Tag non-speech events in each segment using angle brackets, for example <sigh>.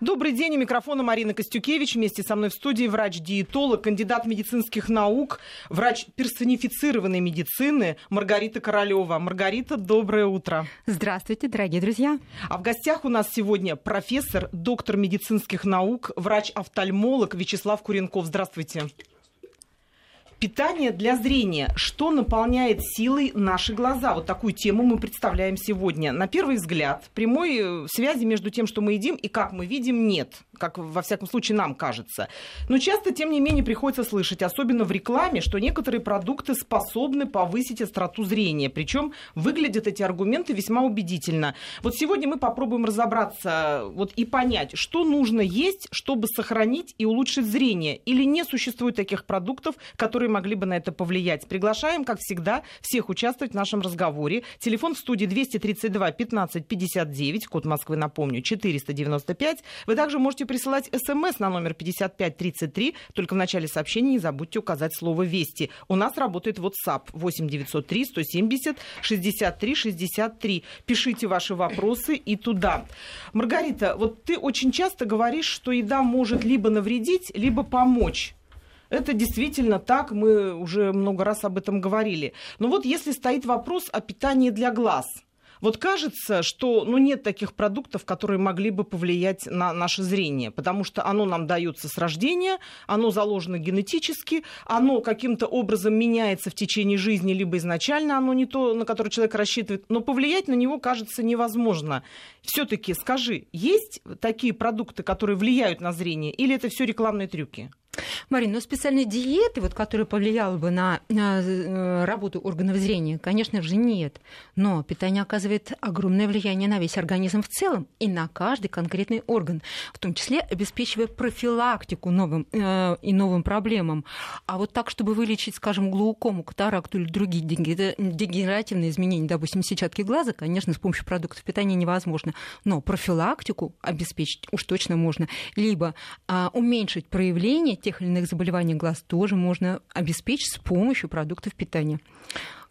Добрый день, у микрофона Марина Костюкевич. Вместе со мной в студии врач-диетолог, кандидат медицинских наук, врач персонифицированной медицины Маргарита Королева. Маргарита, доброе утро. Здравствуйте, дорогие друзья. А в гостях у нас сегодня профессор, доктор медицинских наук, врач-офтальмолог Вячеслав Куренков. Здравствуйте. Питание для зрения. Что наполняет силой наши глаза? Вот такую тему мы представляем сегодня. На первый взгляд, прямой э, связи между тем, что мы едим и как мы видим, нет. Как, во всяком случае, нам кажется. Но часто, тем не менее, приходится слышать, особенно в рекламе, что некоторые продукты способны повысить остроту зрения. Причем выглядят эти аргументы весьма убедительно. Вот сегодня мы попробуем разобраться вот, и понять, что нужно есть, чтобы сохранить и улучшить зрение. Или не существует таких продуктов, которые могли бы на это повлиять. Приглашаем, как всегда, всех участвовать в нашем разговоре. Телефон в студии 232 15 59, код Москвы, напомню, 495. Вы также можете присылать смс на номер 5533, только в начале сообщения не забудьте указать слово «Вести». У нас работает WhatsApp 8 903 170 63 63. Пишите ваши вопросы и туда. Маргарита, вот ты очень часто говоришь, что еда может либо навредить, либо помочь. Это действительно так, мы уже много раз об этом говорили. Но вот если стоит вопрос о питании для глаз – вот кажется, что ну, нет таких продуктов, которые могли бы повлиять на наше зрение, потому что оно нам дается с рождения, оно заложено генетически, оно каким-то образом меняется в течение жизни, либо изначально оно не то, на которое человек рассчитывает, но повлиять на него, кажется, невозможно. Все-таки скажи, есть такие продукты, которые влияют на зрение, или это все рекламные трюки? Марина, ну специальной диеты, вот, которая повлияла бы на, на э, работу органов зрения, конечно же, нет. Но питание оказывает огромное влияние на весь организм в целом и на каждый конкретный орган, в том числе обеспечивая профилактику новым, э, и новым проблемам. А вот так, чтобы вылечить, скажем, глаукому, катаракту или другие дегенеративные изменения, допустим, сетчатки глаза, конечно, с помощью продуктов питания невозможно. Но профилактику обеспечить уж точно можно. Либо а, уменьшить проявление тех или иных заболеваний глаз тоже можно обеспечить с помощью продуктов питания.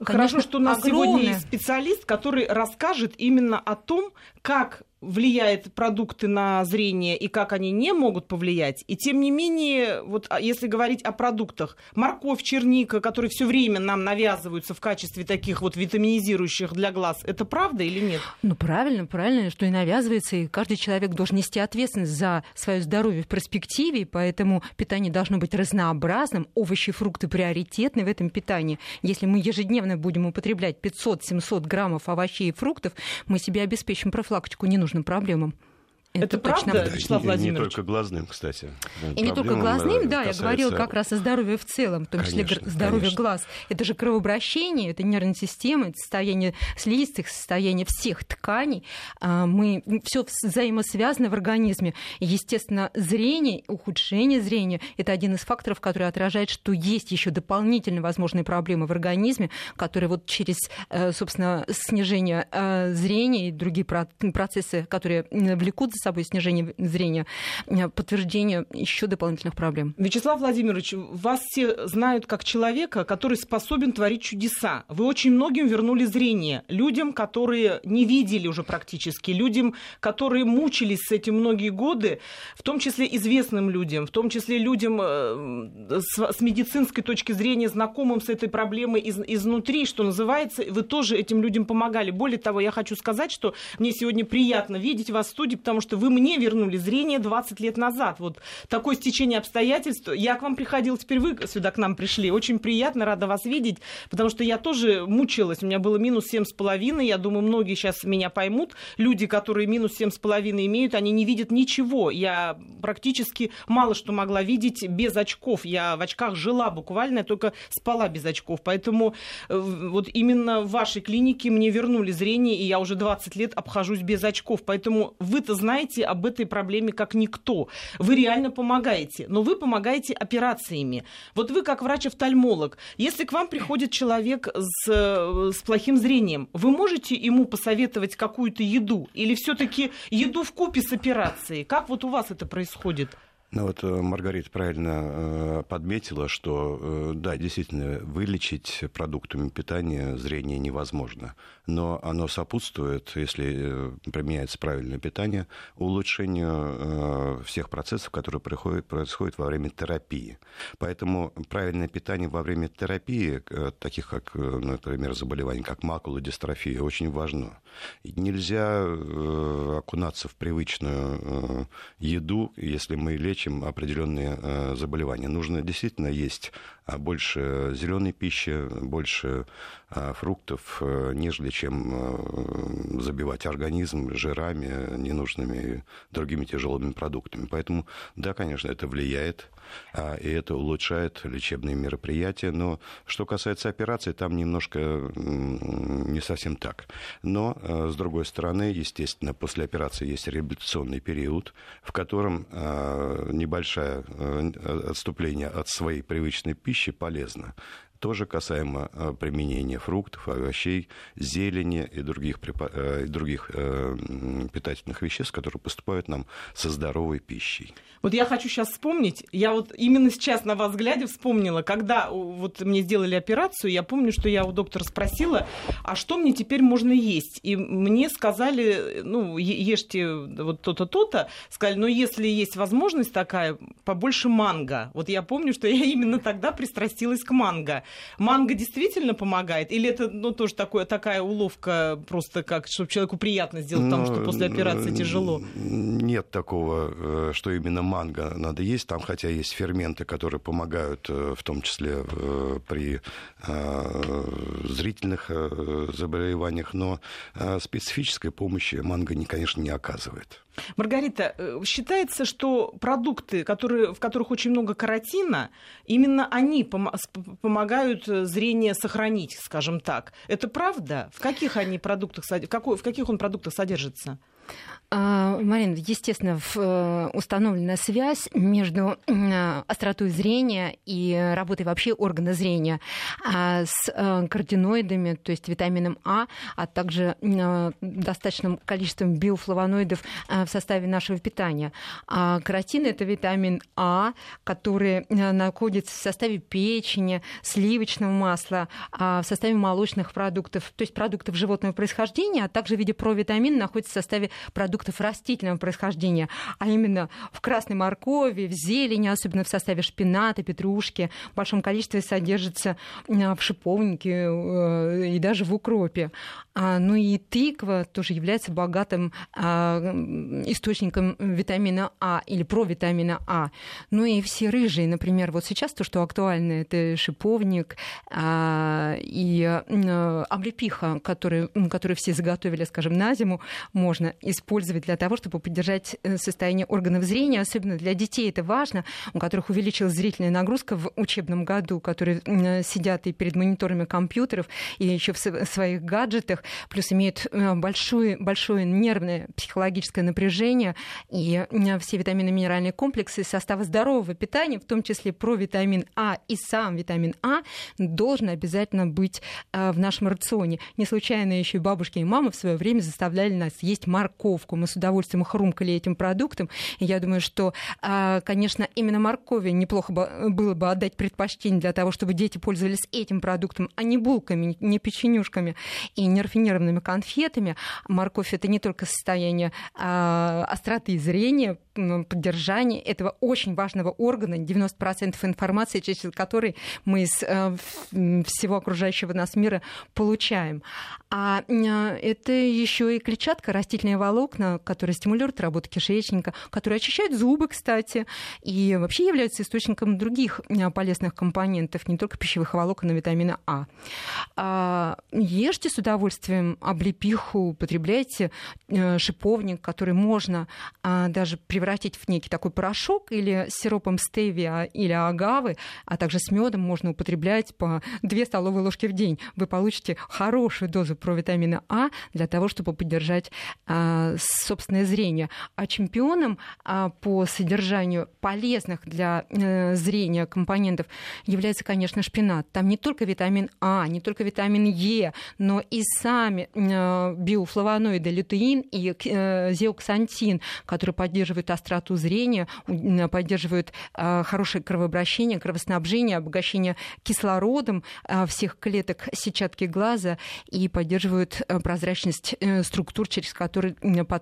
Конечно, Хорошо, что у нас огромное... сегодня есть специалист, который расскажет именно о том, как влияет продукты на зрение и как они не могут повлиять. И тем не менее, вот а, если говорить о продуктах, морковь, черника, которые все время нам навязываются в качестве таких вот витаминизирующих для глаз, это правда или нет? Ну, правильно, правильно, что и навязывается, и каждый человек должен нести ответственность за свое здоровье в перспективе, поэтому питание должно быть разнообразным, овощи, фрукты приоритетны в этом питании. Если мы ежедневно будем употреблять 500-700 граммов овощей и фруктов, мы себе обеспечим профилактику ненужных нужным проблемам. Это, это правда, точно. Вячеслав Владимирович? Не только глазным, кстати. И не только глазным, да, касается... я говорила как раз о здоровье в целом, в том числе конечно, здоровье конечно. глаз. Это же кровообращение, это нервная система, это состояние слизистых, состояние всех тканей. А, мы все взаимосвязано в организме. естественно, зрение, ухудшение зрения – это один из факторов, который отражает, что есть еще дополнительные возможные проблемы в организме, которые вот через, э, собственно, снижение э, зрения и другие процессы, которые влекут за собой снижение зрения, э, подтверждение еще дополнительных проблем. Вячеслав Владимирович, вас все знают как человека, который способен творить чудеса. Вы очень многим вернули зрение. Людям, которые не видели уже практически, людям, которые мучились с этим многие годы, в том числе известным людям, в том числе людям э, с, медицинской точки зрения, знакомым с этой проблемой из, изнутри, что называется, вы тоже этим людям помогали. Более того, я хочу сказать, что мне сегодня приятно видеть вас в студии, потому что что вы мне вернули зрение 20 лет назад. Вот такое стечение обстоятельств. Я к вам приходила, теперь вы сюда к нам пришли. Очень приятно, рада вас видеть, потому что я тоже мучилась. У меня было минус 7,5. Я думаю, многие сейчас меня поймут. Люди, которые минус 7,5 имеют, они не видят ничего. Я практически мало что могла видеть без очков. Я в очках жила буквально, я только спала без очков. Поэтому э, вот именно в вашей клинике мне вернули зрение, и я уже 20 лет обхожусь без очков. Поэтому вы-то знаете, знаете об этой проблеме как никто. Вы реально помогаете, но вы помогаете операциями. Вот вы как врач-офтальмолог, если к вам приходит человек с, с плохим зрением, вы можете ему посоветовать какую-то еду или все-таки еду в купе с операцией? Как вот у вас это происходит? Ну вот э, Маргарита правильно э, подметила, что э, да, действительно, вылечить продуктами питания зрение невозможно, но оно сопутствует, если применяется правильное питание, улучшению всех процессов, которые происходят, во время терапии. Поэтому правильное питание во время терапии, таких как, например, заболевания, как макула, дистрофия, очень важно. Нельзя окунаться в привычную еду, если мы лечим лечим определенные э, заболевания. Нужно действительно есть больше зеленой пищи, больше а, фруктов, э, нежели чем э, забивать организм жирами ненужными другими тяжелыми продуктами. Поэтому, да, конечно, это влияет, а, и это улучшает лечебные мероприятия. Но что касается операции, там немножко не совсем так. Но, с другой стороны, естественно, после операции есть реабилитационный период, в котором небольшое отступление от своей привычной пищи полезно тоже касаемо э, применения фруктов, овощей, зелени и других, э, и других э, питательных веществ, которые поступают нам со здоровой пищей. Вот я хочу сейчас вспомнить, я вот именно сейчас на вас глядя вспомнила, когда вот мне сделали операцию, я помню, что я у доктора спросила, а что мне теперь можно есть? И мне сказали, ну, ешьте вот то-то, то-то, сказали, но если есть возможность такая, побольше манго. Вот я помню, что я именно тогда пристрастилась к манго. Манго действительно помогает? Или это ну, тоже такое, такая уловка, просто как, чтобы человеку приятно сделать, потому что после операции тяжело? Нет такого, э, что именно манго надо есть. Там, хотя есть ферменты, которые помогают, э, в том числе э, при зрительных заболеваниях, но специфической помощи манго, конечно, не оказывает. Маргарита, э, считается, что продукты, которые, в которых очень много каротина, именно они пом- помогают э, зрение сохранить, скажем так. Это правда? В каких они продуктах, в, какой, в каких он продуктах содержится? А, Марина, естественно, э, установлена связь между остротой зрения и работой вообще органа зрения а, с э, каротиноидами, то есть витамином А, а также достаточным количеством биофлавоноидов э, в составе нашего питания. А каротин – это витамин А, который находится в составе печени, сливочного масла, в составе молочных продуктов, то есть продуктов животного происхождения, а также в виде провитамина находится в составе продуктов растительного происхождения, а именно в красной моркови, в зелени, особенно в составе шпината, петрушки, в большом количестве содержится в шиповнике э, и даже в укропе. А, ну и тыква тоже является богатым а, источником витамина А или провитамина А. Ну и все рыжие, например, вот сейчас то, что актуально, это шиповник а, и облепиха, которые, которые все заготовили, скажем, на зиму, можно использовать для того, чтобы поддержать э, состояние органов зрения, особенно для детей это важно, у которых увеличилась зрительная нагрузка в учебном году, которые сидят и перед мониторами компьютеров, и еще в своих гаджетах, плюс имеют э, большое, большое нервное психологическое напряжение, и э, все витамины минеральные комплексы состава здорового питания, в том числе провитамин А и сам витамин А, должен обязательно быть в нашем рационе. Не случайно еще и бабушки и мамы в свое время заставляли нас есть морковку. Мы с удовольствием хрумкали этим продуктом. И я думаю, что, а, конечно, именно моркови неплохо было бы отдать предпочтение для того, чтобы дети пользовались этим продуктом, а не булками, не печенюшками и не рафинированными конфетами. Морковь это не только состояние а, остроты зрения, поддержания этого очень важного органа, 90% информации, через которой мы из э, всего окружающего нас мира получаем. А это еще и клетчатка, растительные волокна, которые стимулируют работу кишечника, которые очищают зубы, кстати, и вообще являются источником других э, полезных компонентов, не только пищевых волокон, и витамина А. а ешьте с удовольствием облепиху, употребляйте э, шиповник, который можно а, даже превратить в некий такой порошок или с сиропом стевия или агавы, а также с медом можно употреблять по 2 столовые ложки в день. Вы получите хорошую дозу провитамина А для того, чтобы поддержать собственное зрение. А чемпионом а, по содержанию полезных для э, зрения компонентов является, конечно, шпинат. Там не только витамин А, не только витамин Е, но и сами э, биофлавоноиды лютеин и э, зеоксантин, которые поддерживают остроту зрения, поддерживают хорошее кровообращение, кровоснабжение, обогащение кислородом всех клеток сетчатки глаза и поддерживают прозрачность структур, через которые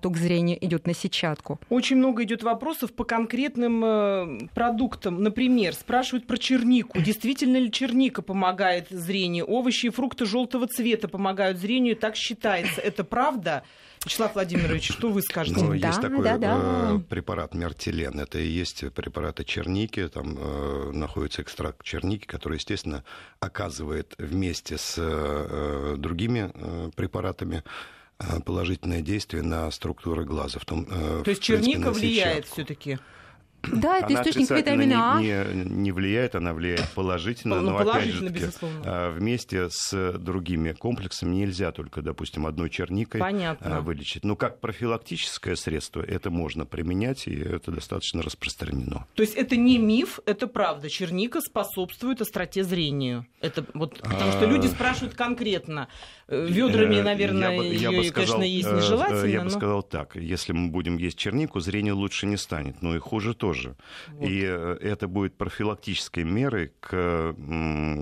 поток зрения идет на сетчатку. Очень много идет вопросов по конкретным э, продуктам. Например, спрашивают про чернику. Действительно ли черника помогает зрению? Овощи и фрукты желтого цвета помогают зрению, так считается. Это правда? Вячеслав Владимирович, что вы скажете? Ну, да, есть такой да, да. Э, препарат мертилен. Это и есть препараты черники. Там э, находится экстракт черники, который, естественно, оказывает вместе с э, другими э, препаратами положительное действие на структуры глаза. В том, э, То есть черника влияет все-таки? Да, это она источник витамина А. Не, не влияет, она влияет положительно, ну, но положительно, опять же а, вместе с другими комплексами нельзя только, допустим, одной черникой Понятно. А, вылечить. Но как профилактическое средство это можно применять, и это достаточно распространено. То есть это не миф, это правда. Черника способствует остроте зрению. Это вот, потому что люди спрашивают конкретно. Э, Ведрами, наверное, я бы, я ее, бы сказал, конечно, есть нежелательно. Я но... бы сказал так. Если мы будем есть чернику, зрение лучше не станет, но и хуже тоже тоже. Вот. И э, это будет профилактической мерой к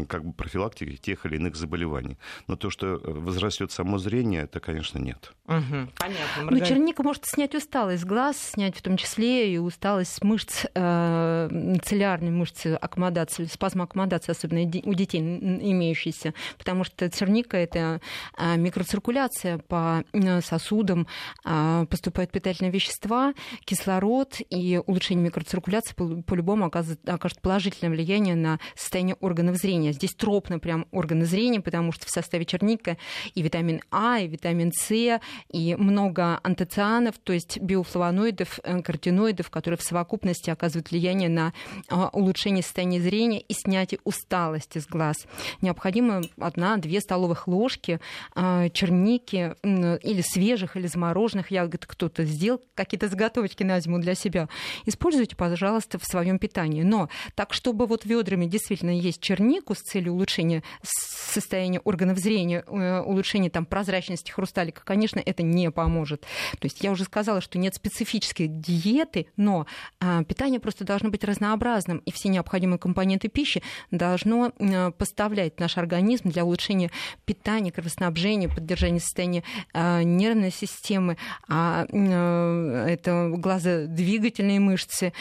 как бы профилактике тех или иных заболеваний. Но то, что возрастет само зрение, это, конечно, нет. Угу. Понятно. Ну, черника может снять усталость глаз, снять в том числе и усталость мышц, э, целлярной мышцы аккомодации, спазм аккомодации, особенно у детей имеющиеся, потому что черника — это э, микроциркуляция по э, сосудам, поступают питательные вещества, кислород и улучшение микроциркуляции циркуляция по-любому окажет, положительное влияние на состояние органов зрения. Здесь тропно прям органы зрения, потому что в составе черника и витамин А, и витамин С, и много антоцианов, то есть биофлавоноидов, э, каротиноидов, которые в совокупности оказывают влияние на а, улучшение состояния зрения и снятие усталости с глаз. Необходимо одна-две столовых ложки а, черники или свежих, или замороженных ягод кто-то сделал, какие-то заготовочки на зиму для себя. Используйте используйте, пожалуйста, в своем питании. Но так, чтобы вот ведрами действительно есть чернику с целью улучшения состояния органов зрения, э, улучшения там, прозрачности хрусталика, конечно, это не поможет. То есть я уже сказала, что нет специфической диеты, но а, питание просто должно быть разнообразным, и все необходимые компоненты пищи должно а, поставлять наш организм для улучшения питания, кровоснабжения, поддержания состояния а, нервной системы, а, это глазодвигательные мышцы,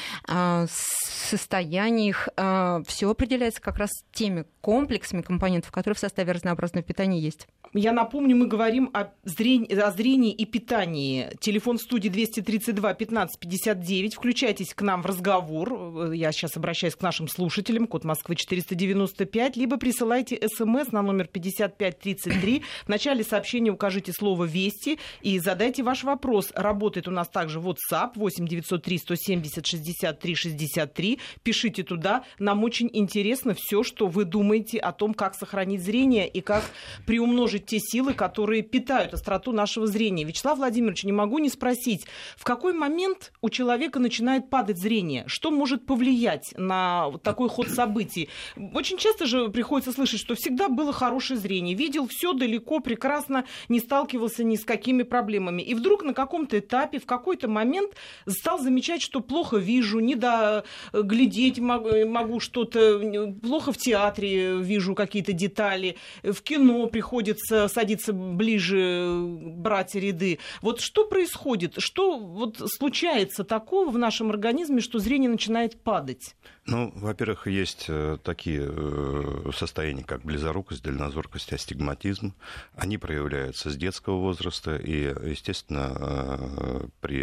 состояние их, а, все определяется как раз теми комплексами компонентов, которые в составе разнообразного питания есть. Я напомню, мы говорим о зрении, о зрении и питании. Телефон студии 232 15 59. Включайтесь к нам в разговор. Я сейчас обращаюсь к нашим слушателям. Код Москвы 495. Либо присылайте смс на номер 5533. В начале сообщения укажите слово «Вести» и задайте ваш вопрос. Работает у нас также WhatsApp 8 903 170 63 63. Пишите туда. Нам очень интересно все, что вы думаете о том, как сохранить зрение и как приумножить те силы, которые питают остроту нашего зрения. Вячеслав Владимирович, не могу не спросить, в какой момент у человека начинает падать зрение? Что может повлиять на такой ход событий? Очень часто же приходится слышать, что всегда было хорошее зрение. Видел все далеко, прекрасно, не сталкивался ни с какими проблемами. И вдруг на каком-то этапе, в какой-то момент стал замечать, что плохо вижу, не доглядеть могу, могу что-то, плохо в театре вижу какие-то детали, в кино приходится садиться ближе, брать ряды. Вот что происходит? Что вот случается такого в нашем организме, что зрение начинает падать? Ну, во-первых, есть э, такие э, состояния, как близорукость, дальнозоркость, астигматизм. Они проявляются с детского возраста, и, естественно, э, при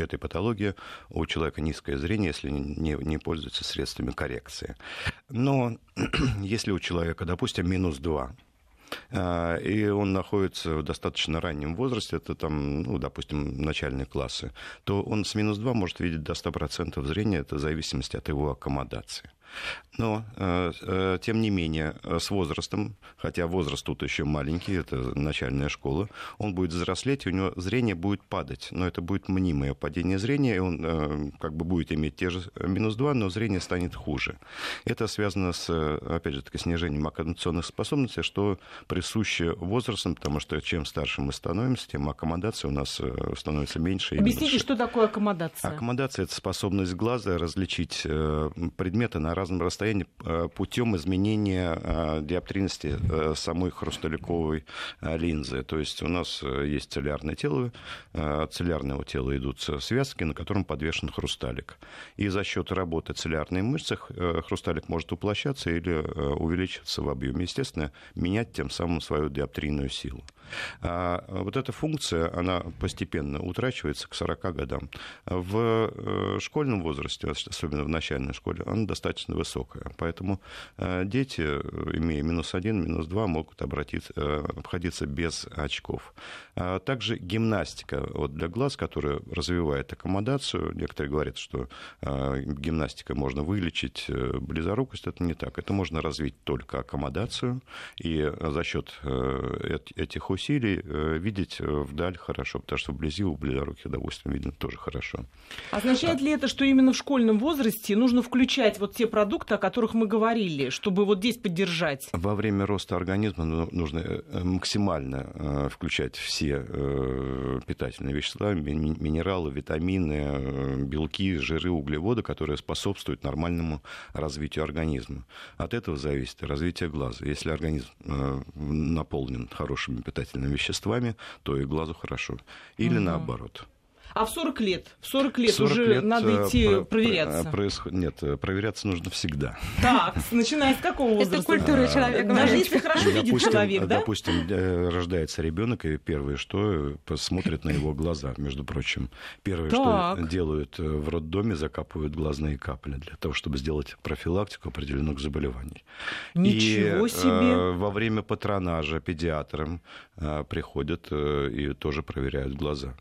этой патологии у человека низкое зрение, если не, не пользуется средствами коррекции. Но <clears throat> если у человека, допустим, минус 2, а, и он находится в достаточно раннем возрасте, это там, ну, допустим, начальные классы, то он с минус 2 может видеть до 100% зрения, это в зависимости от его аккомодации. Но, э, э, тем не менее, э, с возрастом, хотя возраст тут еще маленький, это начальная школа, он будет взрослеть, и у него зрение будет падать. Но это будет мнимое падение зрения, и он как бы будет иметь те же минус 2, но зрение станет хуже. Это связано с, опять же, таки, снижением аккомодационных способностей, что присуще возрастом, потому что чем старше мы становимся, тем аккомодация у нас становится меньше. Объясните, что такое аккомодация? Аккомодация – это способность глаза различить предметы на разном расстоянии э, путем изменения э, диоптрийности э, самой хрусталиковой линзы. То есть у нас есть целлярное тело, от целлярного тела идут связки, на котором подвешен хрусталик. И за счет работы целлярной мышцы хрусталик может уплощаться или увеличиваться в объеме. Естественно, менять тем самым свою диоптрийную силу. А вот эта функция, она постепенно утрачивается к 40 годам. В школьном возрасте, особенно в начальной школе, она достаточно высокая. Поэтому э, дети, имея минус один, минус два, могут обратиться, э, обходиться без очков. А также гимнастика вот для глаз, которая развивает аккомодацию. Некоторые говорят, что э, гимнастика можно вылечить близорукость. Это не так. Это можно развить только аккомодацию. И за счет этих усилий видеть вдаль хорошо, потому что вблизи у близоруких, допустим, видно тоже хорошо. Означает ли это, что именно в школьном возрасте нужно включать вот те продукты, о которых мы говорили, чтобы вот здесь поддержать? Во время роста организма ну, нужно э, максимально э, включать все э, питательные вещества, минералы, витамины, белки, жиры, углеводы, которые способствуют нормальному развитию организма. От этого зависит развитие глаза. Если организм наполнен хорошими питательными веществами, то и глазу хорошо. Или угу. наоборот. А в 40 лет? В 40 лет 40 уже лет надо э, идти про- проверяться. Происход... Нет, э, проверяться нужно всегда. Так, начиная с какого возраста? Это культура человека. Даже если хорошо видит человек, да? Допустим, э, рождается ребенок, и первое, что посмотрит на его глаза, между прочим. Первое, что делают в роддоме, закапывают глазные капли для того, чтобы сделать профилактику определенных заболеваний. Ничего себе! во время патронажа педиатрам приходят и тоже проверяют глаза.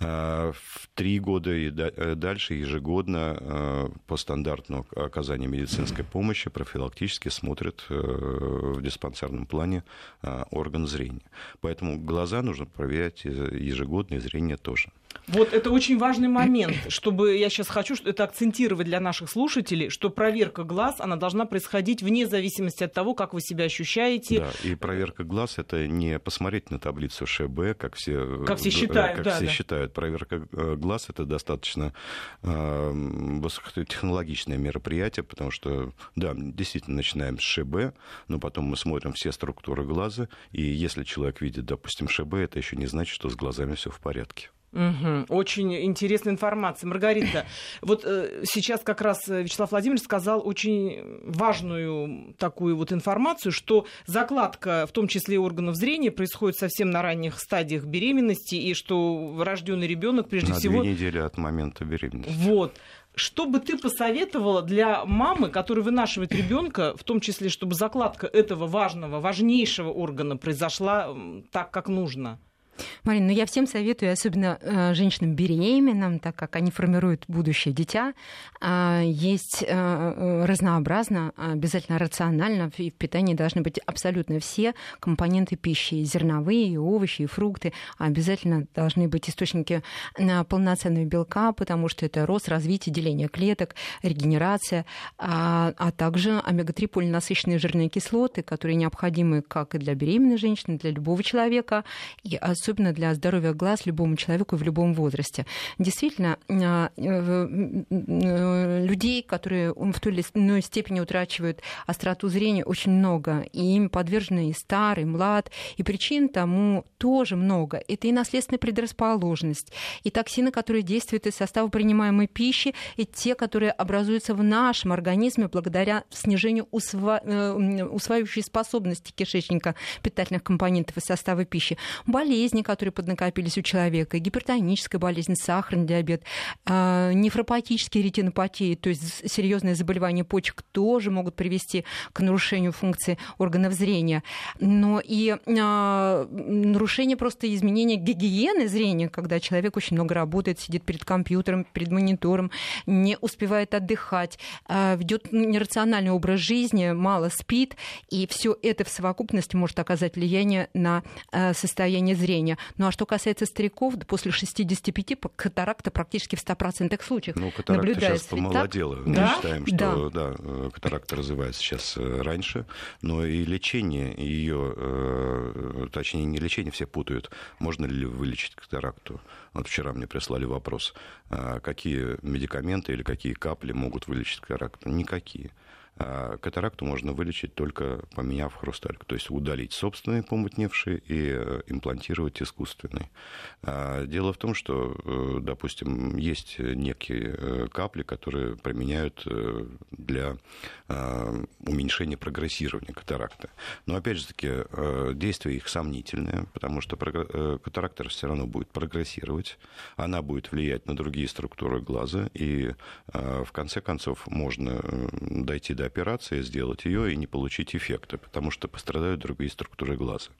Э, в три года и э, дальше ежегодно э, по стандартному оказанию медицинской помощи профилактически смотрят в диспансерном плане орган зрения. Поэтому глаза нужно проверять ежегодно, и зрение тоже. Вот это очень важный момент, чтобы я сейчас хочу это акцентировать для наших слушателей, что проверка глаз, она должна происходить вне зависимости от того, как вы себя ощущаете. Да, и проверка глаз это не посмотреть на таблицу ШБ, как все, как все считают. Как да, все да. считают. Проверка э, глаз это достаточно э, высокотехнологичное мероприятие, потому что, да, действительно начинаем с ШБ, но потом мы смотрим все структуры глаза, и если человек видит, допустим, ШБ, это еще не значит, что с глазами все в порядке. Угу. Очень интересная информация. Маргарита, <coughs> вот э, сейчас как раз Вячеслав Владимирович сказал очень важную такую вот информацию, что закладка, в том числе органов зрения, происходит совсем на ранних стадиях беременности, и что рожденный ребенок прежде на всего... две недели от момента беременности. Вот. Что бы ты посоветовала для мамы, которая вынашивает ребенка, в том числе, чтобы закладка этого важного, важнейшего органа произошла так, как нужно? Марина, ну я всем советую, особенно э, женщинам беременным, так как они формируют будущее дитя, э, есть э, э разнообразно, обязательно рационально, в питании должны быть абсолютно все компоненты пищи, и зерновые, и овощи, и фрукты, обязательно должны быть источники э, полноценного белка, потому что это рост, развитие, деление клеток, регенерация, а, а также омега-3 полинасыщенные жирные кислоты, которые необходимы как и для беременной женщины, для любого человека, и особенно для здоровья глаз любому человеку в любом возрасте. Действительно, а, э, людей, которые в той или иной степени утрачивают остроту зрения, очень много. И им подвержены и старый, и млад. И причин тому тоже много. Это и наследственная предрасположенность, и токсины, которые действуют из состава принимаемой пищи, и те, которые образуются в нашем организме благодаря снижению усва... Э, усваивающей способности кишечника питательных компонентов из состава пищи. Болезни болезни, которые поднакопились у человека, гипертоническая болезнь, сахарный диабет, э, нефропатические ретинопатии, то есть серьезные заболевания почек тоже могут привести к нарушению функции органов зрения. Но и э, нарушение просто изменения гигиены зрения, когда человек очень много работает, сидит перед компьютером, перед монитором, не успевает отдыхать, э, ведет нерациональный образ жизни, мало спит, и все это в совокупности может оказать влияние на состояние зрения. Ну а что касается стариков, после 65 катаракта практически в 100% случаев ну, катаракта наблюдается. сейчас помолодела. Мы да? считаем, что да. Да, э, катаракта развивается сейчас э, раньше, но и лечение ее, точнее не лечение, все путают, можно ли вылечить катаракту. Вот вчера мне прислали вопрос, а какие медикаменты или какие капли могут вылечить катаракту. Никакие. А катаракту можно вылечить только поменяв хрусталик, то есть удалить собственные помутневшие и э, имплантировать искусственный. А дело в том, что, э, допустим, есть некие э, капли, которые применяют для уменьшения прогрессирования катаракты. Но, опять же таки, действие их сомнительное, потому что катаракта все равно будет прогрессировать, она будет влиять на другие структуры глаза, и в конце концов можно дойти до до операции, сделать ее и не получить эффекта, потому что пострадают другие структуры глаза.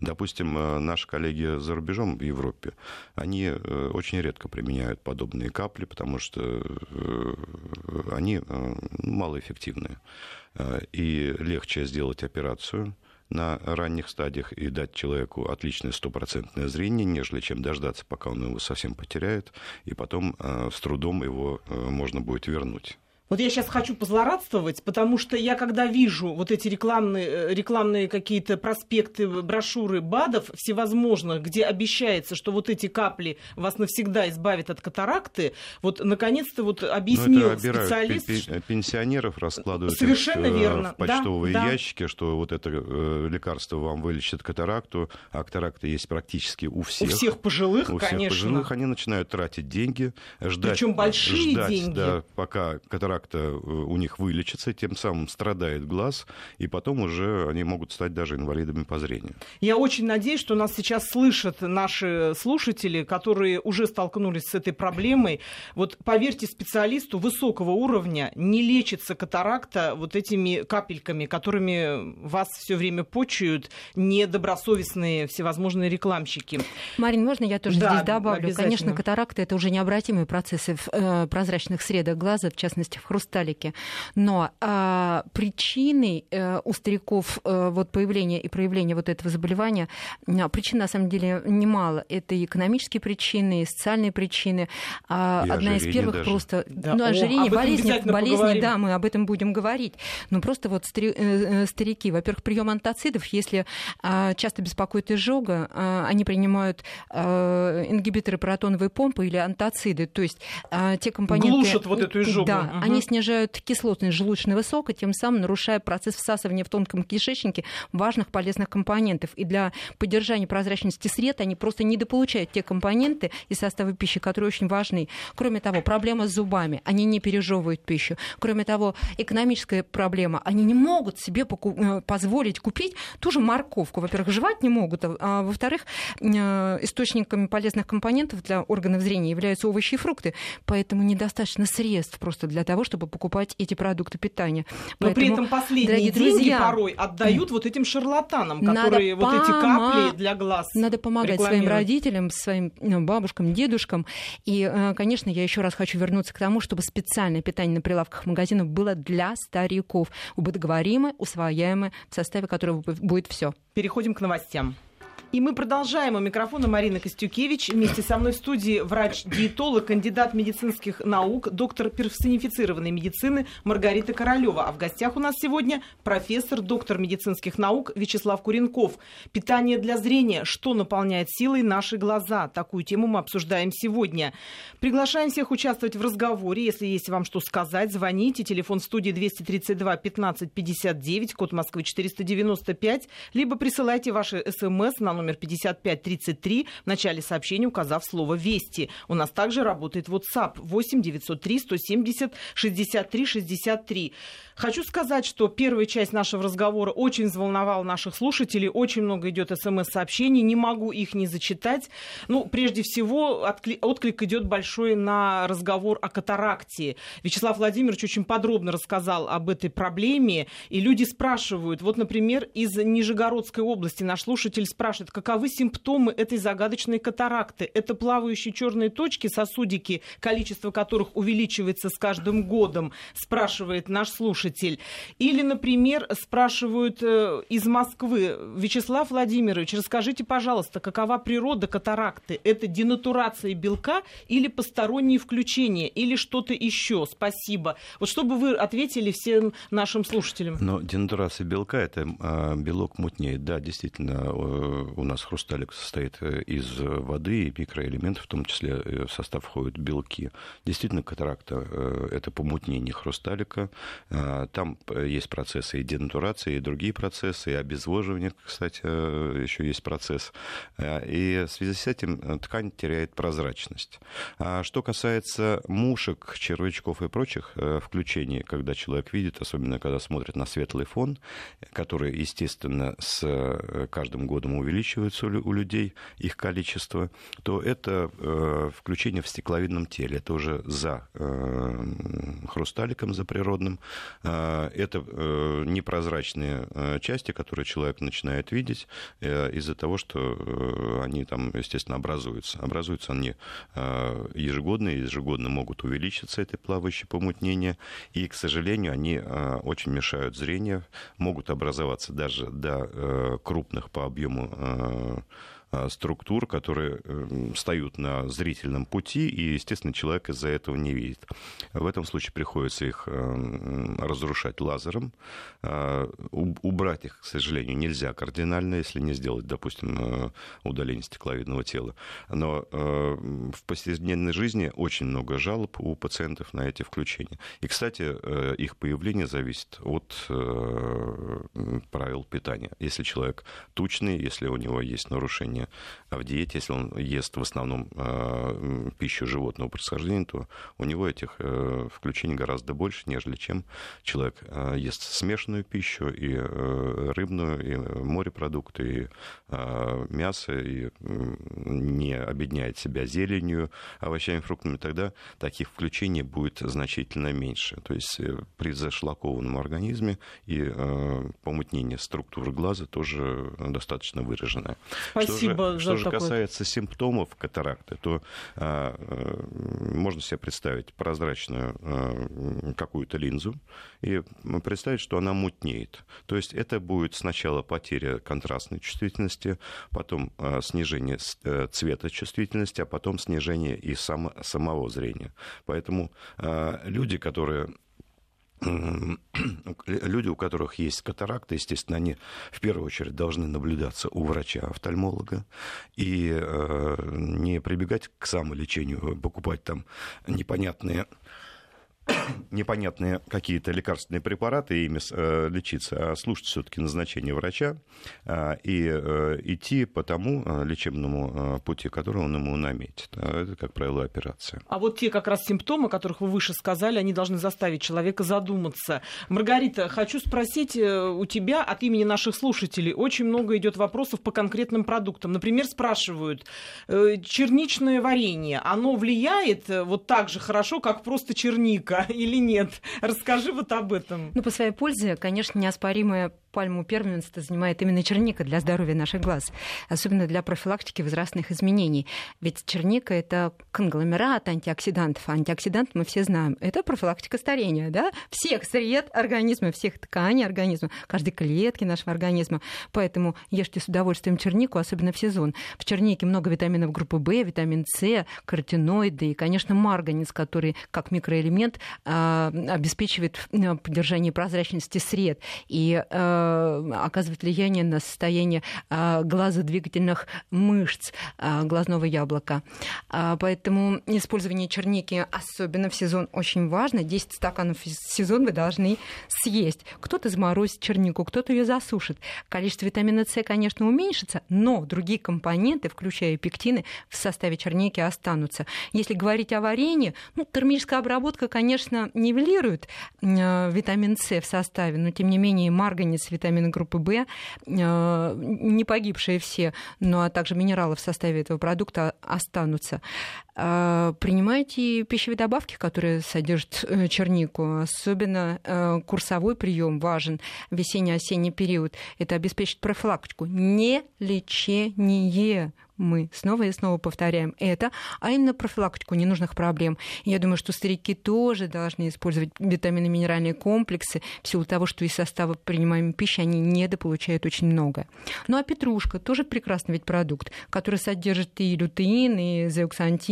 Допустим, э, наши коллеги за рубежом в Европе, они э, очень редко применяют подобные капли, потому что э, они малоэффективные. И легче сделать операцию, на ранних стадиях и дать человеку отличное стопроцентное зрение, нежели чем дождаться, пока он его совсем потеряет, и потом с трудом его можно будет вернуть. Вот я сейчас хочу позлорадствовать, потому что я когда вижу вот эти рекламные, э, рекламные какие-то проспекты, брошюры БАДов всевозможных, где обещается, что вот эти капли вас навсегда избавят от катаракты, вот наконец-то вот объяснил специалист... Пенсионеров раскладывают Совершенно их, верно. в почтовые да, ящики, что вот это э, лекарство вам вылечит катаракту, а катаракта есть практически у всех. У всех пожилых, у конечно. У всех пожилых они начинают тратить деньги, ждать, Причем большие ждать, деньги. Да, пока катаракта как-то э, у них вылечится, тем самым страдает глаз, и потом уже они могут стать даже инвалидами по зрению. Я очень надеюсь, что нас сейчас слышат наши слушатели, которые уже столкнулись с этой проблемой. Вот поверьте специалисту высокого уровня, не лечится катаракта вот этими капельками, которыми вас все время почуют недобросовестные всевозможные рекламщики. Марин, можно я тоже да, здесь добавлю? Конечно, катаракта это уже необратимые процессы в э, прозрачных средах глаза, в частности в хрусталике. Но а, причиной а, у стариков а, вот появления и проявления вот этого заболевания, а, причин на самом деле немало. Это и экономические причины, и социальные причины. А, одна из первых даже. просто... Да. Ну, ожирение, болезни, болезни да, мы об этом будем говорить. Но просто вот стари, э, старики, во-первых, прием антацидов, если а, часто беспокоит изжога, а, они принимают а, ингибиторы протоновой помпы или антациды, то есть а, те компоненты... Глушат вот эту изжогу. Да, угу. Они снижают кислотность желудочного сока, тем самым нарушая процесс всасывания в тонком кишечнике важных полезных компонентов. И для поддержания прозрачности сред они просто недополучают те компоненты из состава пищи, которые очень важны. Кроме того, проблема с зубами. Они не пережевывают пищу. Кроме того, экономическая проблема. Они не могут себе э, позволить купить ту же морковку. Во-первых, жевать не могут, а, а во-вторых, э, источниками полезных компонентов для органов зрения являются овощи и фрукты. Поэтому недостаточно средств просто для того, чтобы покупать эти продукты питания. Но Поэтому, при этом последние деньги друзья, порой отдают вот этим шарлатанам, которые вот эти капли для глаз Надо помогать своим родителям, своим ну, бабушкам, дедушкам. И, э, конечно, я еще раз хочу вернуться к тому, чтобы специальное питание на прилавках магазинов было для стариков, удобоваримое, усвояемое, в составе которого будет все. Переходим к новостям. И мы продолжаем. У микрофона Марина Костюкевич. Вместе со мной в студии врач-диетолог, кандидат медицинских наук, доктор персонифицированной медицины Маргарита Королева. А в гостях у нас сегодня профессор, доктор медицинских наук Вячеслав Куренков. Питание для зрения. Что наполняет силой наши глаза? Такую тему мы обсуждаем сегодня. Приглашаем всех участвовать в разговоре. Если есть вам что сказать, звоните. Телефон студии 232 15 59, код Москвы 495, либо присылайте ваши смс на номер 5533, в начале сообщения указав слово «Вести». У нас также работает WhatsApp 8 903 170 63 63. Хочу сказать, что первая часть нашего разговора очень взволновала наших слушателей. Очень много идет смс-сообщений. Не могу их не зачитать. Ну, прежде всего, отклик идет большой на разговор о катаракте. Вячеслав Владимирович очень подробно рассказал об этой проблеме. И люди спрашивают, вот, например, из Нижегородской области наш слушатель спрашивает, каковы симптомы этой загадочной катаракты? Это плавающие черные точки, сосудики, количество которых увеличивается с каждым годом, спрашивает наш слушатель. Или, например, спрашивают э, из Москвы, Вячеслав Владимирович, расскажите, пожалуйста, какова природа катаракты? Это денатурация белка или посторонние включения, или что-то еще? Спасибо. Вот чтобы вы ответили всем нашим слушателям. Но денатурация белка – это э, белок мутнеет. Да, действительно, у нас хрусталик состоит э, из воды и микроэлементов, в том числе э, в состав входят белки. Действительно, катаракта э, – это помутнение хрусталика. Э, там есть процессы и денатурации, и другие процессы, и обезвоживания, кстати, еще есть процесс. И в связи с этим ткань теряет прозрачность. А что касается мушек, червячков и прочих включений, когда человек видит, особенно когда смотрит на светлый фон, который, естественно, с каждым годом увеличивается у людей, их количество, то это включение в стекловидном теле. Это уже за хрусталиком, за природным, а, это э, непрозрачные э, части, которые человек начинает видеть э, из-за того, что они там, естественно, образуются. Образуются они ежегодно, и ежегодно могут увеличиться, это плавающее помутнение, и, к сожалению, они очень мешают зрению, могут образоваться даже до крупных по объему а, структур, которые эм, встают на зрительном пути, и, естественно, человек из-за этого не видит. В этом случае приходится их эм, разрушать лазером. А, убрать их, к сожалению, нельзя кардинально, если не сделать, допустим, э, удаление стекловидного тела. Но э, в повседневной жизни очень много жалоб у пациентов на эти включения. И, кстати, э, их появление зависит от правил питания. Если человек тучный, если у него есть нарушение питания в диете, если он ест в основном э, пищу животного происхождения, то у него этих э, включений гораздо больше, нежели чем человек э, ест смешанную пищу, и рыбную, и морепродукты, и мясо, и не объединяет себя зеленью, овощами, фруктами, тогда таких включений будет значительно меньше. То есть при зашлакованном организме и помутнение структуры глаза тоже достаточно выраженное. Спасибо же, что же касается симптомов катаракты, то а, а, можно себе представить прозрачную а, какую-то линзу и представить, что она мутнеет. То есть это будет сначала потеря контрастной чувствительности, потом а, снижение цвета чувствительности, а потом снижение и само, самого зрения. Поэтому а, люди, которые <clears throat> люди, у которых есть катаракта, естественно, они в первую очередь должны наблюдаться у врача-офтальмолога и э, не прибегать к самолечению, покупать там непонятные <coughs> непонятные какие-то лекарственные препараты ими э, лечиться, а слушать все-таки назначение врача э, и э, идти по тому э, лечебному э, пути, который он ему наметит. А это, как правило, операция. А вот те как раз симптомы, о которых вы выше сказали, они должны заставить человека задуматься. Маргарита, хочу спросить э, у тебя от имени наших слушателей. Очень много идет вопросов по конкретным продуктам. Например, спрашивают, э, черничное варенье, оно влияет э, вот так же хорошо, как просто черника? <laughs> или нет? Расскажи вот об этом. Ну, по своей пользе, конечно, неоспоримая пальму первенства занимает именно черника для здоровья наших глаз, особенно для профилактики возрастных изменений. Ведь черника – это конгломерат антиоксидантов. А антиоксидант мы все знаем. Это профилактика старения, да? Всех сред организма, всех тканей организма, каждой клетки нашего организма. Поэтому ешьте с удовольствием чернику, особенно в сезон. В чернике много витаминов группы В, витамин С, каротиноиды и, конечно, марганец, который как микроэлемент а, обеспечивает поддержание прозрачности сред. И а, оказывает влияние на состояние глазодвигательных мышц глазного яблока. Поэтому использование черники, особенно в сезон, очень важно. 10 стаканов в сезон вы должны съесть. Кто-то заморозит чернику, кто-то ее засушит. Количество витамина С, конечно, уменьшится, но другие компоненты, включая пектины, в составе черники останутся. Если говорить о варенье, ну, термическая обработка, конечно, нивелирует э, витамин С в составе, но тем не менее марганец, витамины группы В, э, не погибшие все, но а также минералы в составе этого продукта останутся. Э, принимайте пищевые добавки, которые содержат э, чернику, особенно э, курсовой прием важен в весенне-осенний период. Это обеспечит профилактику, не лечение мы снова и снова повторяем это, а именно профилактику ненужных проблем. я думаю, что старики тоже должны использовать витаминно-минеральные комплексы в силу того, что из состава принимаемой пищи они недополучают очень много. Ну а петрушка тоже прекрасный ведь продукт, который содержит и лютеин, и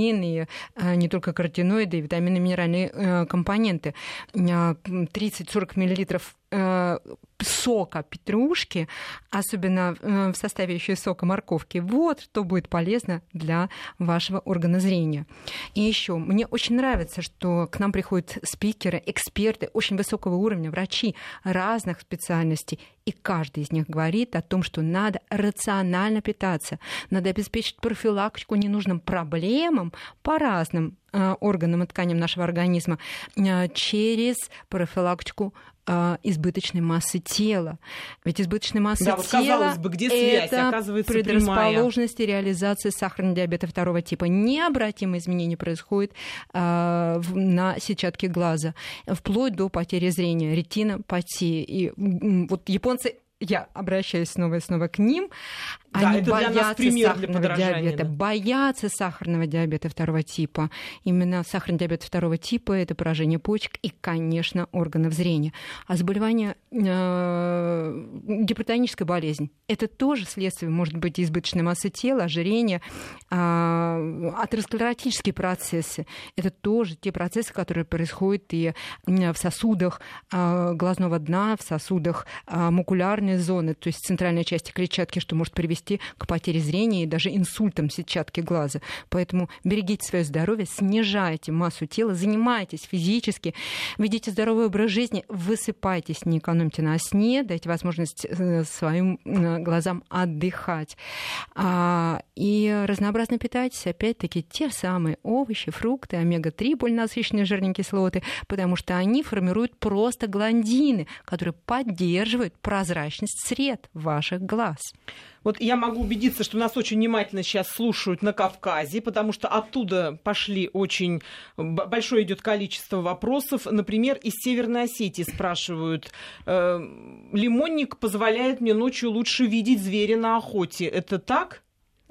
зеуксантин, и а, не только каротиноиды, и витаминно-минеральные э, компоненты. 30-40 а, миллилитров Э, сока петрушки, особенно э, в составе еще сока морковки, вот что будет полезно для вашего органа зрения. И еще мне очень нравится, что к нам приходят спикеры, эксперты очень высокого уровня, врачи разных специальностей, и каждый из них говорит о том, что надо рационально питаться, надо обеспечить профилактику ненужным проблемам по разным э, органам и тканям нашего организма через профилактику избыточной массы тела. Ведь избыточная масса да, вот, тела бы, где связь, это оказывается предрасположенность прямая. реализации сахарного диабета второго типа. Необратимые изменения происходят а, в, на сетчатке глаза, вплоть до потери зрения, ретинопатии. И вот японцы я обращаюсь снова и снова к ним, да, они боятся сахарного диабета, да. боятся сахарного диабета второго типа. Именно сахарный диабет второго типа это поражение почек и, конечно, органов зрения. А заболевание э, гипертоническая болезнь это тоже следствие, может быть, избыточной массы тела, ожирения, э, атеросклеротические процессы. Это тоже те процессы, которые происходят и в сосудах э, глазного дна, в сосудах э, мукулярной зоны, то есть центральной части клетчатки, что может привести привести к потере зрения и даже инсультам сетчатки глаза. Поэтому берегите свое здоровье, снижайте массу тела, занимайтесь физически, ведите здоровый образ жизни, высыпайтесь, не экономьте на сне, дайте возможность э, своим э, глазам отдыхать. А, и разнообразно питайтесь, опять-таки, те самые овощи, фрукты, омега-3, полинасыщенные жирные кислоты, потому что они формируют просто гландины, которые поддерживают прозрачность сред ваших глаз. Вот я могу убедиться, что нас очень внимательно сейчас слушают на Кавказе, потому что оттуда пошли очень большое идет количество вопросов. Например, из Северной Осетии спрашивают, э, лимонник позволяет мне ночью лучше видеть зверя на охоте. Это так?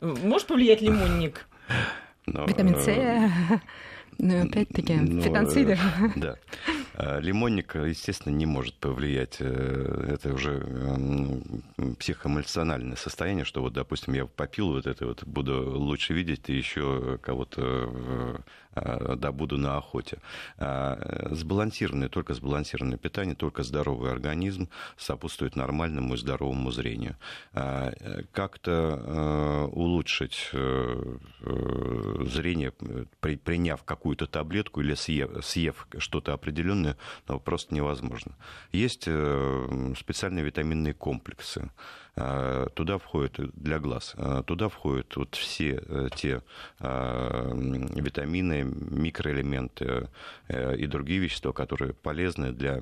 Может повлиять лимонник? Но, Витамин С. Э, ну, опять-таки, ну, фитонциды. Э, <laughs> да. А, лимонник, естественно, не может повлиять. Э, это уже психоэмоциональное состояние, что вот, допустим, я попил вот это вот, буду лучше видеть, и еще кого-то Э, да, буду на охоте. А, сбалансированное, только сбалансированное питание, только здоровый организм сопутствует нормальному и здоровому зрению. А, как-то э, улучшить э, зрение, приняв какую-то таблетку или съев, съев что-то определенное, ну, просто невозможно. Есть специальные витаминные комплексы. А, туда входят для глаз, а, туда входят вот все э, те а, витамины, микроэлементы э, и другие вещества, которые полезны для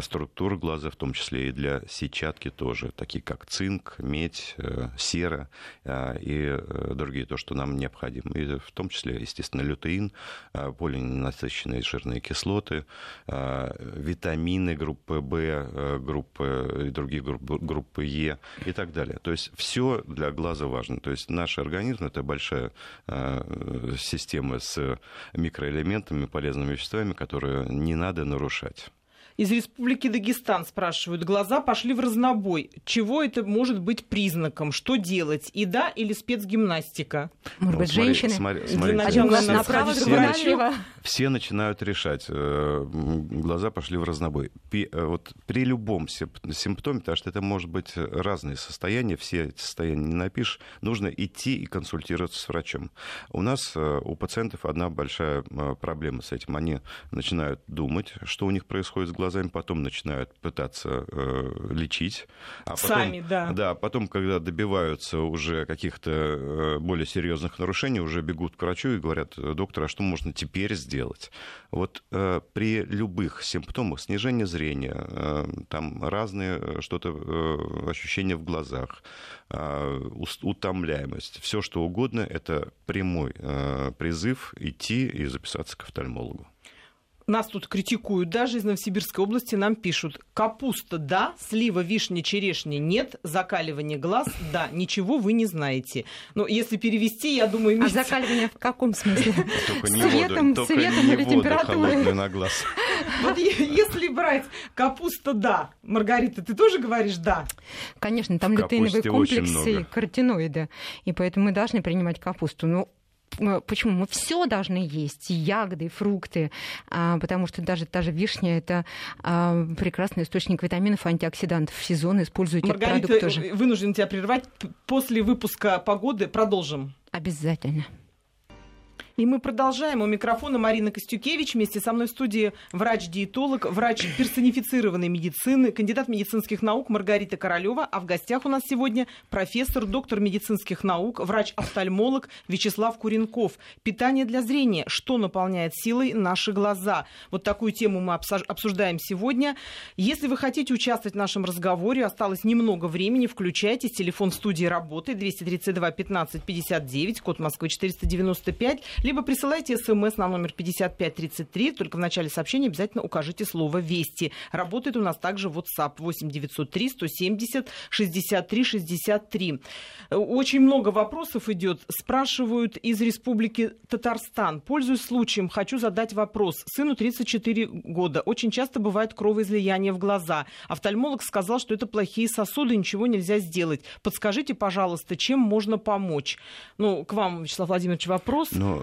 структур глаза, в том числе и для сетчатки тоже, такие как цинк, медь, э, сера и другие, то, что нам необходимо. И в том числе, естественно, лютеин, полиненасыщенные жирные кислоты, витамины группы В, группы и другие группы, группы Е и так далее. То есть все для глаза важно. То есть наш организм это большая э, система с микроэлементами, полезными веществами, которые не надо нарушать. Из Республики Дагестан спрашивают. Глаза пошли в разнобой. Чего это может быть признаком? Что делать? Еда или спецгимнастика? Может быть, смотри, женщины? смотри, Один глаз все- направо, все другой нач- налево. Все начинают решать. э, Глаза пошли в разнобой. Пи- э, Вот при любом симп- симптоме, потому что это может быть разные состояния, все эти состояния не напишешь, нужно идти и консультироваться с врачом. У нас, э, у пациентов одна большая проблема с этим. Они начинают думать, что у них происходит с глазами, потом начинают пытаться э, лечить. А потом, Сами, да. Да, потом, когда добиваются уже каких-то э, более серьезных нарушений, уже бегут к врачу и говорят, доктор, а что можно теперь сделать? Вот э, при любых симптомах снижения зрения, э, там разные э, что-то, э, ощущения в глазах, э, утомляемость, все что угодно, это прямой э, призыв идти и записаться к офтальмологу. Нас тут критикуют. Даже из Новосибирской области нам пишут. Капуста – да, слива, вишня, черешня – нет, закаливание глаз – да, ничего вы не знаете. Но если перевести, я думаю, А имеется- закаливание в каком смысле? <laughs> Светом, светом или температурой? на глаз. <laughs> Вот если брать капуста – да. Маргарита, ты тоже говоришь «да»? Конечно, там лютеиновые комплексы и каротиноиды. И поэтому мы должны принимать капусту. Ну, э, Почему? Мы все должны есть, и ягоды, и фрукты, а, потому что даже та же вишня это а, прекрасный источник витаминов, антиоксидантов. В сезон используйте этот Маргарита, продукт тоже. э, вынужден тебя прервать. После выпуска погоды продолжим. Обязательно. И мы продолжаем. У микрофона Марина Костюкевич. Вместе со мной в студии врач-диетолог, врач персонифицированной медицины, кандидат медицинских наук Маргарита Королева. А в гостях у нас сегодня профессор, доктор медицинских наук, врач-офтальмолог Вячеслав Куренков. Питание для зрения. Что наполняет силой наши глаза? Вот такую тему мы обсуждаем сегодня. Если вы хотите участвовать в нашем разговоре, осталось немного времени, включайтесь. Телефон студии работает 232 15 59, код Москвы 495, либо присылайте смс на номер 5533, только в начале сообщения обязательно укажите слово «Вести». Работает у нас также WhatsApp 8 903 170 63 63. Э, Очень много вопросов идет. Спрашивают из Республики Татарстан. Пользуясь случаем, хочу задать вопрос. Сыну 34 года. Очень часто бывает кровоизлияние в глаза. Офтальмолог сказал, что это плохие сосуды, ничего нельзя сделать. Подскажите, пожалуйста, чем можно помочь? Ну, к вам, Вячеслав Владимирович, вопрос. Ну,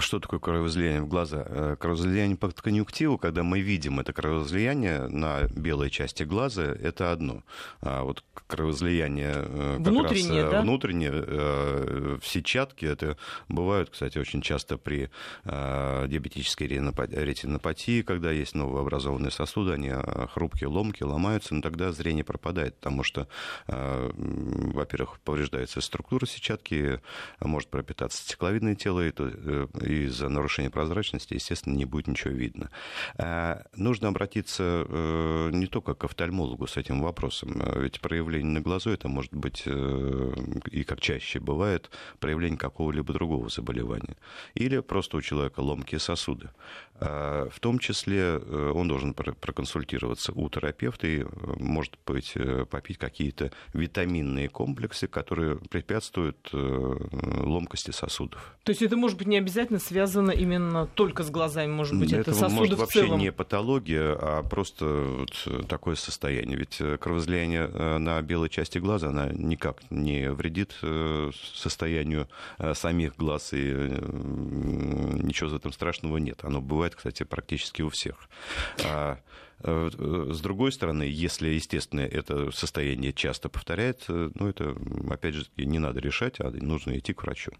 что такое кровоизлияние в глаза? Э, Кровоизлияние под конъюнктиву, когда мы видим это кровоизлияние на белой части глаза, это одно. А вот кровоизлияние э, как Внутреннее, раз, э, да? внутреннее э, в сетчатке, это бывают, кстати, очень часто при э, диабетической ретинопатии, когда есть новообразованные сосуды, они э, хрупкие, ломкие, ломаются, но тогда зрение пропадает, потому что, э, во-первых, повреждается структура сетчатки, может пропитаться стекловидное тело, то, э, из-за нарушения прозрачности, естественно, не будет ничего видно. Э, Нужно обратиться э, не только к офтальмологу с этим вопросом, э, ведь проявление на глазу это может быть, э, и как чаще бывает, проявление какого-либо другого заболевания. Или просто у человека ломкие сосуды. Э, В том числе он должен про- проконсультироваться у терапевта и, может быть, попить какие-то витаминные комплексы, которые препятствуют ломкости сосудов. То есть это может быть не обязательно связано именно только с глазами, может быть, это, сосуды может в вообще целом. не патология, а просто вот такое состояние. Ведь э, кровоизлияние э, на белой части глаза, она никак не вредит э, состоянию самих глаз, и ничего в этом страшного нет. Оно бывает, кстати, практически у всех. Э, э, С другой стороны, если, естественно, это состояние часто повторяется, ну, это, опять же, не надо решать, а нужно идти к врачу.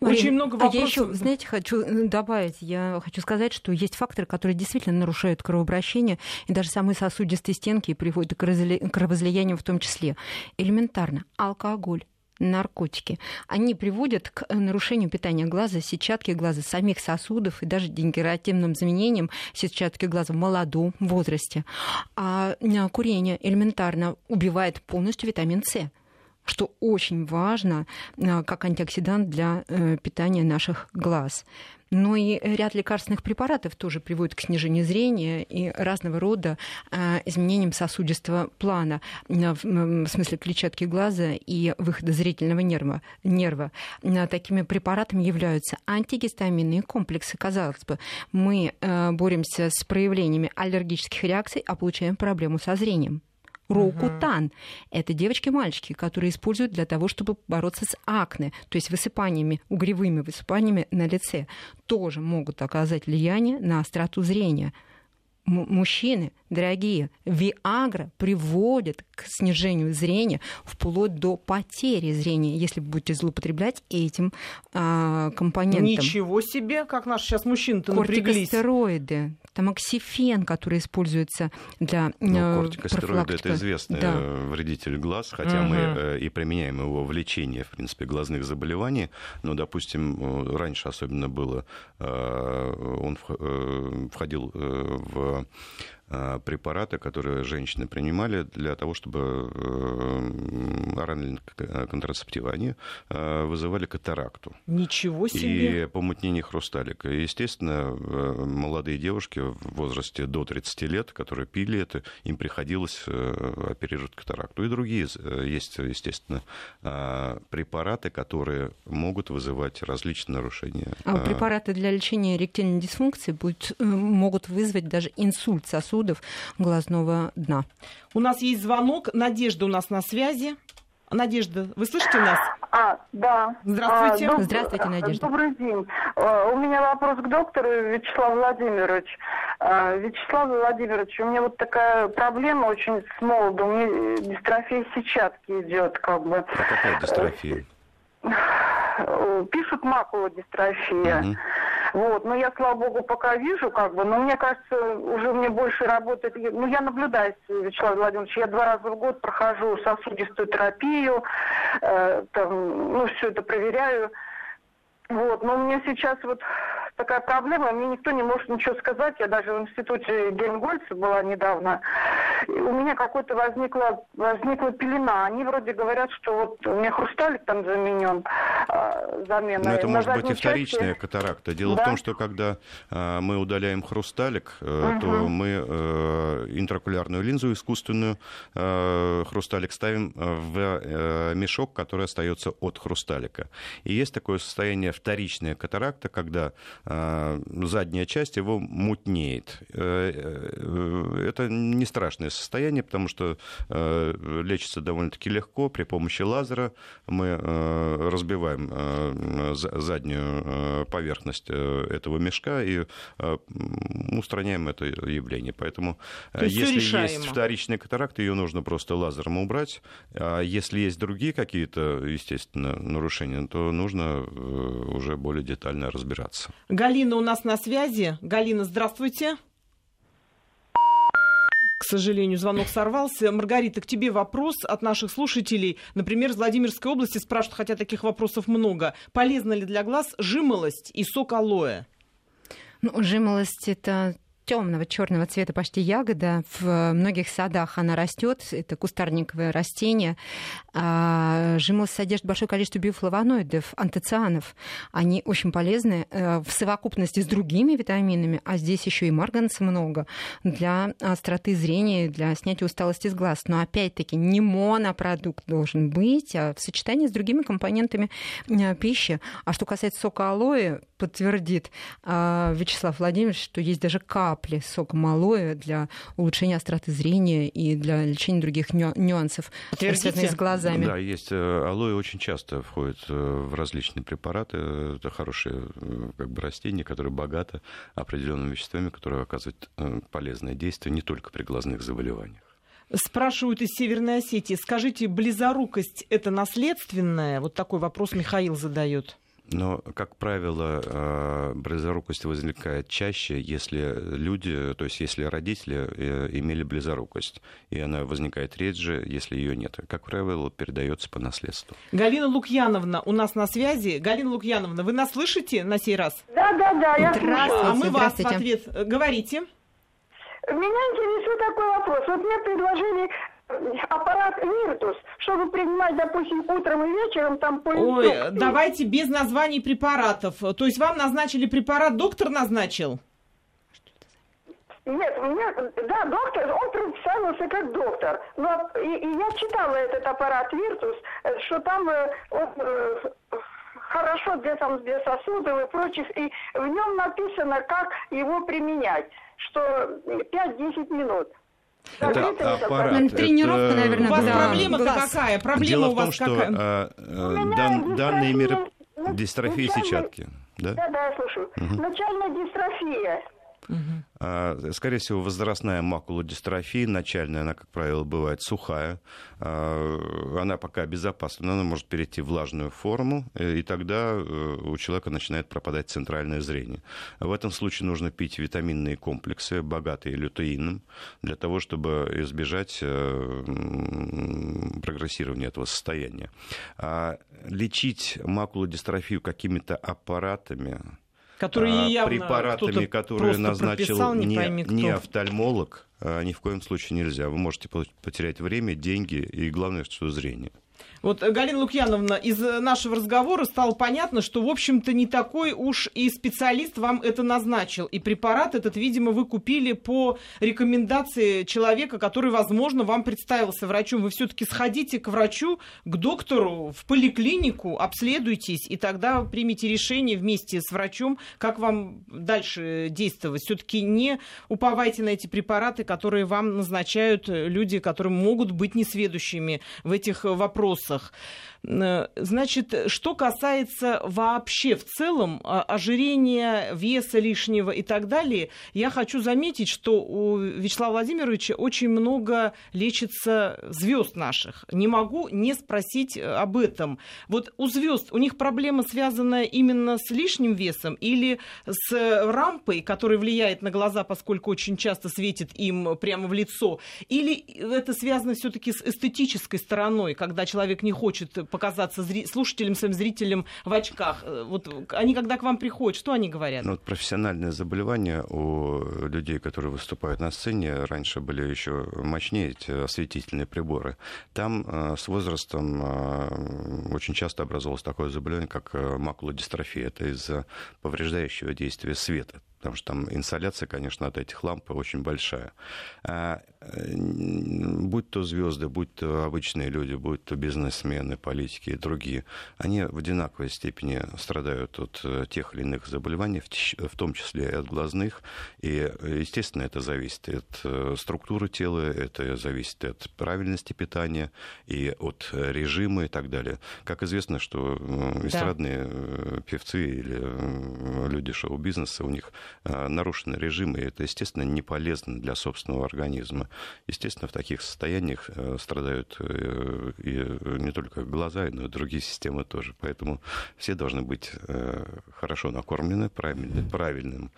Очень много а я вопросов. еще, знаете, хочу э, добавить, я хочу сказать, что есть факторы, которые действительно нарушают кровообращение, и даже самые сосудистые стенки приводят к кровоизлиянию в том числе. Элементарно. Алкоголь наркотики, они приводят к э, нарушению питания глаза, сетчатки глаза, самих сосудов и даже дегенеративным изменениям сетчатки глаза в молодом возрасте. А э, курение элементарно убивает полностью витамин С что очень важно как антиоксидант для питания наших глаз. Но и ряд лекарственных препаратов тоже приводит к снижению зрения и разного рода а, изменениям сосудистого плана, в смысле клетчатки глаза и выхода зрительного нерва. нерва. Такими препаратами являются антигистаминные комплексы. Казалось бы, мы а, боремся с проявлениями аллергических реакций, а получаем проблему со зрением. Рокутан. Угу. Это девочки и мальчики, которые используют для того, чтобы бороться с акне, то есть высыпаниями, угревыми высыпаниями на лице, тоже могут оказать влияние на остроту зрения. Мужчины, дорогие, Виагра приводит к снижению зрения вплоть до потери зрения, если вы будете злоупотреблять этим а, компонентом. Ничего себе, как наши сейчас мужчины-то напряглись. Кортикостероиды, тамоксифен, который используется для ну, кортикостероиды это известный да. вредитель глаз, хотя угу. мы э, и применяем его в лечении, в принципе, глазных заболеваний, но, допустим, э, раньше особенно было, э, он входил в Э, препараты, которые женщины принимали для того, чтобы э, оральные контрацептивы, они э, вызывали катаракту. Ничего себе! И помутнение хрусталика. И, естественно, молодые девушки в возрасте до 30 лет, которые пили это, им приходилось оперировать катаракту. И другие есть, естественно, препараты, которые могут вызывать различные нарушения. А препараты для лечения эректильной дисфункции будут, могут вызвать даже инсульт сосудов сосудов глазного дна. У нас есть звонок. Надежда у нас на связи. Надежда, вы слышите нас? А, да. Здравствуйте. А, доб... Здравствуйте, Надежда. Добрый день. А, у меня вопрос к доктору Вячеславу Владимировичу. А, Вячеслав Владимирович, у меня вот такая проблема очень с молоду. У меня дистрофия сетчатки идет, как бы. А какая дистрофия? Пишут макула дистрофия. Угу. Вот, но я, слава богу, пока вижу, как бы, но мне кажется, уже мне больше работает, ну, я наблюдаю, Вячеслав Владимирович, я два раза в год прохожу сосудистую терапию, э, там, ну, все это проверяю, вот, но у меня сейчас вот такая проблема, мне никто не может ничего сказать. Я даже в институте Гельмгольца была недавно. И у меня какой-то возникла, возникла пелена. Они вроде говорят, что вот у меня хрусталик там заменен, э, замена. Но это может быть и вторичная части... катаракта. Дело да? в том, что когда э, мы удаляем хрусталик, э, угу. то мы э, интракулярную линзу искусственную, э, хрусталик ставим в э, мешок, который остается от хрусталика. И есть такое состояние вторичная катаракта, когда а, задняя часть его мутнеет. Э, э, это не страшное состояние, потому что э, лечится довольно-таки легко. При помощи лазера мы разбиваем заднюю поверхность этого мешка и устраняем это явление. Поэтому если есть вторичная катаракта, ее нужно просто лазером убрать. А если есть другие какие-то, естественно, нарушения, то нужно уже более детально разбираться. Галина у нас на связи. Галина, здравствуйте. К сожалению, звонок сорвался. Маргарита, к тебе вопрос от наших слушателей. Например, из Владимирской области спрашивают, хотя таких вопросов много. Полезна ли для глаз жимолость и сок алоэ? Ну, жимолость это темного черного цвета почти ягода. В многих садах она растет. Это кустарниковое растение. А, жимолость содержит большое количество биофлавоноидов, антоцианов. Они очень полезны э, в совокупности с другими витаминами, а здесь еще и марганца много для остроты зрения, для снятия усталости с глаз. Но опять-таки не монопродукт должен быть, а в сочетании с другими компонентами э, пищи. А что касается сока алоэ, подтвердит а, Вячеслав Владимирович, что есть даже капли сока малоя для улучшения остроты зрения и для лечения других нюансов, связанных с глазами. Да, есть. Э, алоэ очень часто входит э, в различные препараты. Это хорошее э, как бы, растение, которое богато определенными веществами, которые оказывают полезное действие не только при глазных заболеваниях. Спрашивают из Северной Осетии, скажите, близорукость это наследственная? Вот такой вопрос Михаил задает. Но, как правило, э, близорукость возникает чаще, если люди, то есть если родители э, имели близорукость, и она возникает реже, если ее нет. Как правило, передается по наследству. Галина Лукьяновна у нас на связи. Галина Лукьяновна, вы нас слышите на сей раз? Да, да, да, я Здравствуйте. А мы вас в ответ говорите. Меня интересует такой вопрос. Вот мне предложили аппарат Виртус, чтобы принимать, допустим, утром и вечером там по Ой, давайте без названий препаратов. То есть вам назначили препарат, доктор назначил? Нет, мне, да, доктор, он представился как доктор. Но и, и я читала этот аппарат Виртус, э, что там э, он э, хорошо для, там, для сосудов и прочих, и в нем написано, как его применять, что 5-10 минут. Это аппарат. Тренировка, наверное, У вас да. проблема-то Глаз. какая? Проблема Дело у в том, вас что какая? э, э, дан- данные меры дистрофия- дистрофии начальная- сетчатки, да? Да, да, я слушаю. Начальная дистрофия. А, Скорее всего, возрастная макулодистрофия, начальная, она, как правило, бывает сухая. А, Она пока безопасна, но она может перейти в влажную форму, э, и тогда э, у человека начинает пропадать центральное зрение. В этом случае нужно пить витаминные комплексы, богатые лютеином, для того, чтобы избежать э, прогрессирования этого состояния. А Лечить макулодистрофию какими-то аппаратами, Которые а, явно препаратами, которые назначил прописал, не не, не офтальмолог, а, ни в коем случае нельзя. Вы можете по- потерять время, деньги и, главное, что зрение. Вот, Галина Лукьяновна, из нашего разговора стало понятно, что, в общем-то, не такой уж и специалист вам это назначил. И препарат этот, видимо, вы купили по рекомендации человека, который, возможно, вам представился врачом. Вы все-таки сходите к врачу, к доктору, в поликлинику, обследуйтесь, и тогда примите решение вместе с врачом, как вам дальше действовать. Все-таки не уповайте на эти препараты, которые вам назначают люди, которые могут быть несведущими в этих э, вопросах. Э, Значит, что касается вообще в целом а, ожирения, веса лишнего и так далее, я хочу заметить, что у Вячеслава Владимировича очень много лечится звезд наших. Не могу не спросить э, об этом. Вот у звезд у них проблема связана именно с лишним весом или с рампой, которая влияет на глаза, поскольку очень часто светит им прямо в лицо, или это связано все-таки с эстетической стороной, когда человек не хочет показаться зри- слушателям, своим зрителям в очках. Э, Вот они, когда к вам приходят, что они говорят? Ну, вот профессиональные заболевания у людей, которые выступают на сцене, раньше были еще мощнее эти осветительные приборы. Там э, с возрастом э, очень часто образовалось такое заболевание, как э, макулодистрофия. Это из-за повреждающего действия света. Потому что там инсоляция, конечно, от этих ламп очень большая. А, будь то звезды, будь то обычные люди, будь то бизнесмены, политики и другие, они в одинаковой степени страдают от э, тех или иных заболеваний, в том числе и от глазных. И, естественно, это зависит от э, структуры тела, это зависит от правильности питания и от режима и так далее. Как известно, что эстрадные э, певцы или люди шоу-бизнеса, у них э, нарушенный режим, и это, естественно, не полезно для собственного организма. Естественно, в таких состояниях э, страдают э, и не только глаза, но и другие системы тоже. Поэтому все должны быть хорошо накормлены правильным, правильным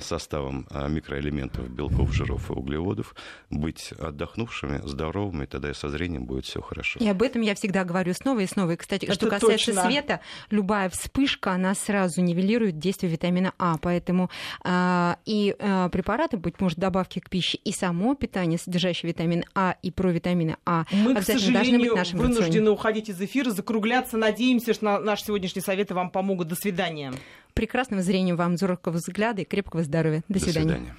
составом микроэлементов, белков, жиров и углеводов, быть отдохнувшими, здоровыми, тогда и со зрением будет все хорошо. И об этом я всегда говорю снова и снова. И, кстати, Это что касается точно. света, любая вспышка, она сразу нивелирует действие витамина А. Поэтому а, и а, препараты, быть может, добавки к пище, и само питание, содержащее витамин А и провитамины А, Мы, к обязательно должны быть сожалению, в нашем рационе. вынуждены уходить из эфира, закругляться. Надеемся, что на- наши сегодняшние советы вам помогут. До свидания. Прекрасного зрения вам, зоркого взгляда и крепкого здоровья. До До свидания. свидания.